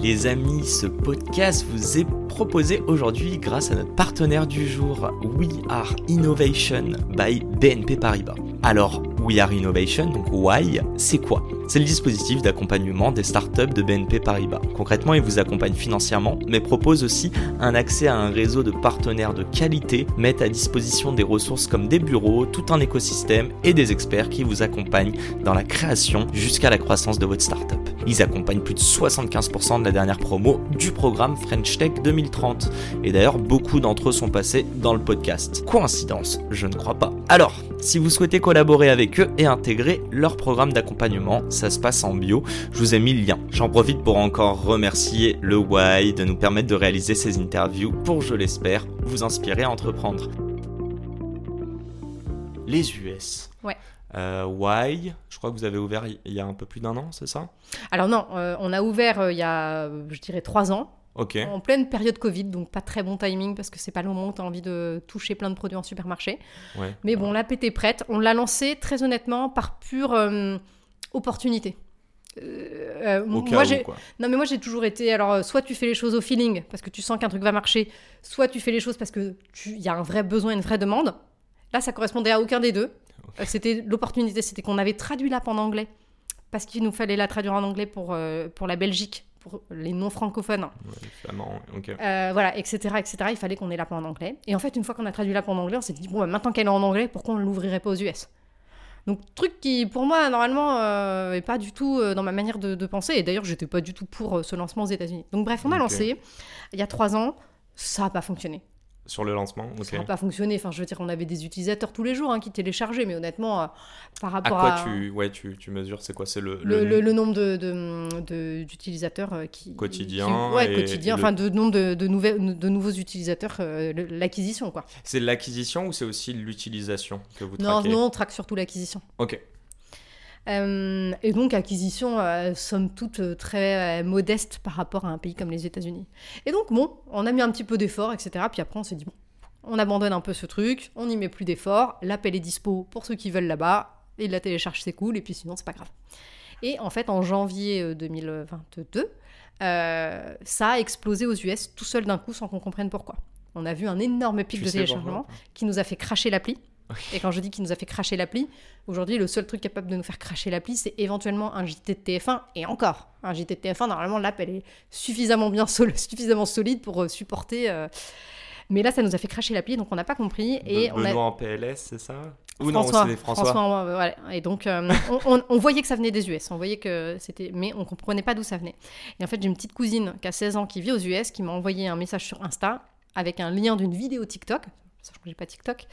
Les amis, ce podcast vous est proposé aujourd'hui grâce à notre partenaire du jour, We Are Innovation by BNP Paribas. Alors, We Are Innovation, donc Why, c'est quoi? C'est le dispositif d'accompagnement des startups de BNP Paribas. Concrètement, il vous accompagne financièrement, mais propose aussi un accès à un réseau de partenaires de qualité, met à disposition des ressources comme des bureaux, tout un écosystème et des experts qui vous accompagnent dans la création jusqu'à la croissance de votre startup. Ils accompagnent plus de 75% de la dernière promo du programme French Tech 2030. Et d'ailleurs, beaucoup d'entre eux sont passés dans le podcast. Coïncidence Je ne crois pas. Alors, si vous souhaitez collaborer avec eux et intégrer leur programme d'accompagnement, ça se passe en bio. Je vous ai mis le lien. J'en profite pour encore remercier le Why de nous permettre de réaliser ces interviews pour, je l'espère, vous inspirer à entreprendre. Les US. Ouais. Euh, why? Je crois que vous avez ouvert il y a un peu plus d'un an, c'est ça? Alors non, euh, on a ouvert euh, il y a, euh, je dirais, trois ans. Ok. En pleine période Covid, donc pas très bon timing parce que c'est pas le moment où tu as envie de toucher plein de produits en supermarché. Ouais. Mais bon, la PT prête. On l'a lancé très honnêtement par pure opportunité. Euh, moi, j'ai- non, mais moi j'ai toujours été. Alors, soit tu fais les choses au feeling parce que tu sens qu'un truc va marcher, soit tu fais les choses parce que tu- il y a un vrai besoin, une vraie demande. Là, ça correspondait à aucun des deux. Euh, C'était l'opportunité, c'était qu'on avait traduit l'app en anglais parce qu'il nous fallait la traduire en anglais pour, euh, pour la Belgique, pour les non francophones. Ouais, flamand, ok. Euh, voilà, etc., etc. Il fallait qu'on ait l'app en anglais. Et en fait, une fois qu'on a traduit l'app en anglais, on s'est dit, bon, bah, maintenant qu'elle est en anglais, pourquoi on ne l'ouvrirait pas aux US Donc, truc qui, pour moi, normalement, euh, est pas du tout euh, dans ma manière de, de penser. Et d'ailleurs, j'étais pas du tout pour ce lancement aux États-Unis. Donc, bref, on a lancé il y a trois ans. Ça n'a pas fonctionné. Sur le lancement. Ça n'a pas fonctionné. Enfin, je veux dire, on avait des utilisateurs tous les jours hein, qui téléchargeaient, mais honnêtement, euh, par À rapport quoi à, tu, ouais, tu, tu mesures C'est quoi C'est le, le, le- le nombre de, de- de- d'utilisateurs euh, qui Quotidien qui- ouais et- quotidien et le- enfin de nombre de, de, nouvelles- de nouveaux utilisateurs euh, l'acquisition quoi C'est l'acquisition ou c'est aussi l'utilisation que vous non traquez non on traque surtout l'acquisition Ok. Euh, et donc acquisition euh, somme toute euh, très euh, modeste par rapport à un pays comme les États-Unis. Et donc bon on a mis un petit peu d'effort etc puis après on s'est dit bon on abandonne un peu ce truc on n'y met plus d'effort l'appel est dispo pour ceux qui veulent là-bas ils la téléchargent c'est cool et puis sinon c'est pas grave. Et en fait en janvier euh, 2022 euh, ça a explosé aux US tout seul d'un coup sans qu'on comprenne pourquoi. On a vu un énorme pic Tu de téléchargement pourquoi qui nous a fait cracher l'appli. Et quand je dis qu'il nous a fait cracher l'appli, aujourd'hui, le seul truc capable de nous faire cracher l'appli, c'est éventuellement un JT de TF1. Et encore, un JT de TF1, normalement, l'app, elle est suffisamment bien sol- suffisamment solide pour euh, supporter. euh, Mais là, ça nous a fait cracher l'appli, donc on n'a pas compris. Et Be- on a... Benoît en PLS, c'est ça? Ou François, non, c'est François. euh, voilà. Et donc, euh, on, on- on voyait que ça venait des US. On voyait que c'était. Mais on comprenait pas d'où ça venait. Et en fait, j'ai une petite cousine qui a 16 ans qui vit aux US qui m'a envoyé un message sur Insta avec un lien d'une vidéo TikTok. Crois que j'ai pas TikTok.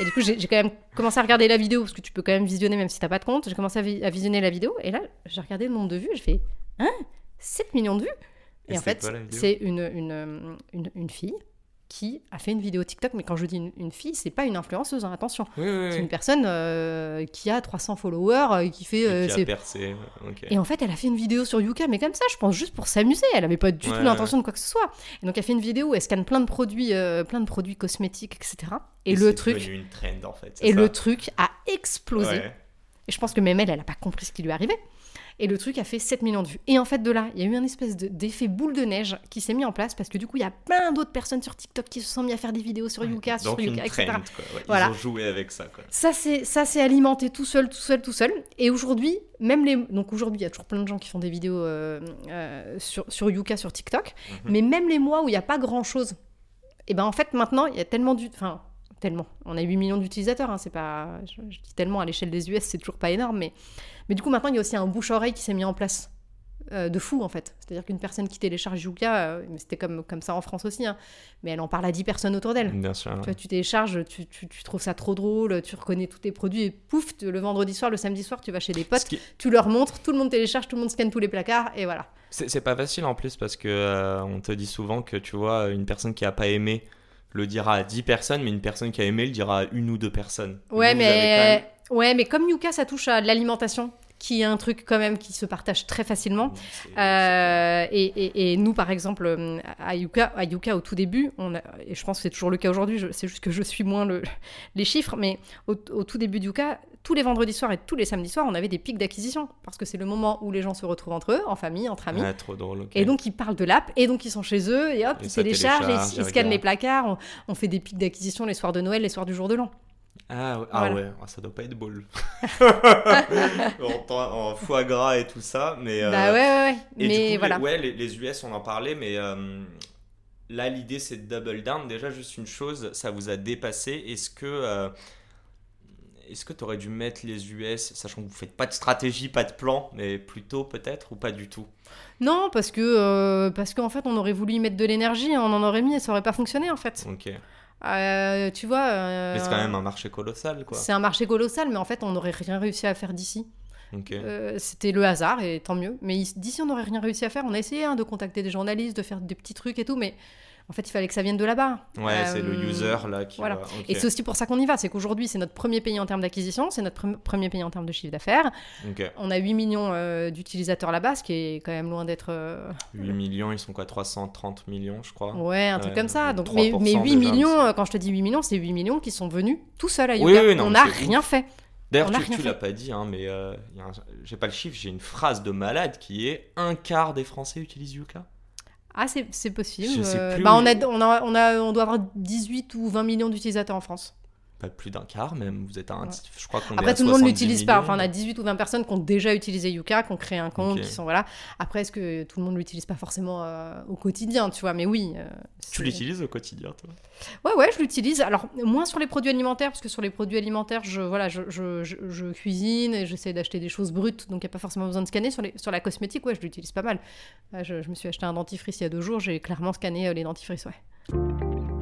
Et du coup, j'ai j'ai quand même commencé à regarder la vidéo parce que tu peux quand même visionner même si t'as pas de compte. J'ai commencé à, vi- à visionner la vidéo et là, j'ai regardé le nombre de vues. Je fais Hein 7 millions de vues Et Et, en fait, c'est une, une, une, une fille qui a fait une vidéo TikTok. Mais quand je dis une, une fille, c'est pas une influenceuse, hein, attention. Oui, oui, C'est oui. une personne euh, qui a 300 followers, euh, qui fait. Et euh, qui a ses- percé. Ok. Et en fait, elle a fait une vidéo sur Yuka, mais comme ça, je pense juste pour s'amuser. Elle avait pas du Ouais, tout l'intention de quoi que ce soit. Et donc, elle fait une vidéo où elle scanne plein de produits, euh, plein de produits cosmétiques, etc. Et, le truc, une trend en fait. et ça le truc a explosé. Ouais. Et je pense que même elle, elle a pas compris ce qui lui arrivait. Et le truc a fait 7 millions de vues. Et en fait, de là, il y a eu un espèce de- d'effet boule de neige qui s'est mis en place parce que du coup, il y a plein d'autres personnes sur TikTok qui se sont mis à faire des vidéos sur Yuka, sur Yuka, etc. trend, quoi. Ouais, Voilà. Ils ont joué avec ça, quoi. Ça s'est alimenté tout seul, tout seul, tout seul. Et aujourd'hui, même les donc aujourd'hui, il y a toujours plein de gens qui font des vidéos euh, euh, sur sur Yuka, sur TikTok. Mhm. Mais même les mois où il n'y a pas grand chose, et ben en fait maintenant il y a tellement du, enfin tellement, on a 8 millions d'utilisateurs. hein, c'est pas, je, je dis tellement à l'échelle des US, c'est toujours pas énorme, mais mais du coup maintenant il y a aussi un bouche oreille qui s'est mis en place euh, de fou en fait. C'est-à-dire qu'une personne qui télécharge Yuka, euh, c'était comme, comme ça en France aussi, hein, mais elle en parle à 10 personnes autour d'elle. Bien sûr. Tu, vois, tu télécharges, tu, tu- tu trouves ça trop drôle, tu reconnais tous tes produits et pouf, le vendredi soir, le samedi soir, tu vas chez des potes, qui- tu leur montres, tout le monde télécharge, tout le monde scanne tous les placards et voilà. C'est c'est pas facile en plus parce que euh, on te dit souvent que tu vois une personne qui a pas aimé le dira à 10 personnes mais une personne qui a aimé le dira à une ou deux personnes. Ouais, Vous, même- mais, ouais, mais comme Yuka, ça touche à l'alimentation, qui est un truc quand même qui se partage très facilement. Euh, et, et- et nous, par exemple, euh, à Yuka, à Yuka, au tout début, on a, et je pense que c'est toujours le cas aujourd'hui, c'est juste que je suis moins le- les chiffres, mais au, au tout début de Yuka, tous les vendredis soirs et tous les samedis soirs, on avait des pics d'acquisition, parce que c'est le moment où les gens se retrouvent entre eux, en famille, entre amis. Ah, trop drôle. Et donc ils parlent de l'app, et donc ils sont chez eux, et hop, Et ils téléchargent, ils, ils scannent les placards, on, on fait des pics d'acquisition les soirs de Noël, les soirs du jour de l'an. Ah, ouais, ah Voilà. ouais, ah, ça doit pas être beau. en, en foie gras et tout ça, mais. euh, Bah ouais, ouais, ouais. Et mais du coup, voilà. les, ouais, les, les US, on en parlait, mais euh, là, l'idée, c'est de double down. Déjà, juste une chose, ça vous a dépassé. Est-ce que euh, est-ce que tu aurais dû mettre les US, sachant que vous faites pas de stratégie, pas de plan, mais plutôt peut-être ou pas du tout? Non, parce que euh, parce qu'en fait, on aurait voulu y mettre de l'énergie, on en aurait mis et ça aurait pas fonctionné en fait. Ok. Euh, tu vois. euh, Mais c'est quand même un marché colossal, quoi. C'est un marché colossal, mais en fait, on n'aurait rien réussi à faire d'ici. Ok. Euh, C'était le hasard, et tant mieux. Mais ici- d'ici, on n'aurait rien réussi à faire. On a essayé hein, de contacter des journalistes, de faire des petits trucs et tout, mais en fait, il fallait que ça vienne de là-bas. Ouais, c'est le Euh, user là qui. voilà. va-. Et c'est aussi pour ça qu'on y va. C'est qu'aujourd'hui, c'est notre premier pays en termes d'acquisition, c'est notre pre- premier pays en termes de chiffre d'affaires. Ok. On a 8 millions euh, d'utilisateurs là-bas, ce qui est quand même loin d'être. euh, 8 millions, ils sont quoi 330 millions, je crois. Ouais, un truc comme ça. Donc, 3% mais, mais 8 déjà, millions, euh, quand je te dis 8 millions, c'est 8 millions qui sont venus tout seuls à Yuka. Oui, oui, non, on n'a rien fait. D'ailleurs, tu, tu l'as pas dit, hein, mais euh, un- j'ai pas le chiffre, j'ai une phrase de malade qui est un quart des Français utilisent Yuka. Ah, c'est possible. Je sais Euh, plus bah, on, a, on, a, on, a, on doit avoir 18 ou 20 millions d'utilisateurs en France. Pas plus d'un quart même, vous êtes à un Ouais. je crois qu'on Après, tout le monde 70 l'utilise pas. Enfin, on a 18 ou 20 personnes qui ont déjà utilisé Yuka, qui ont créé un compte, qui sont voilà. Après, est-ce que tout le monde l'utilise pas forcément euh, au quotidien, tu vois? Mais oui. euh, Tu l'utilises au quotidien, toi? Ouais, ouais, je l'utilise. Alors, moins sur les produits alimentaires, parce que sur les produits alimentaires, je, voilà, je, je, je- je cuisine et j'essaie d'acheter des choses brutes, donc il n'y a pas forcément besoin de scanner. Sur, les, sur la cosmétique, ouais, je l'utilise pas mal. Je me suis acheté un dentifrice il y a deux jours, j'ai clairement scanné euh, les dentifrices, ouais.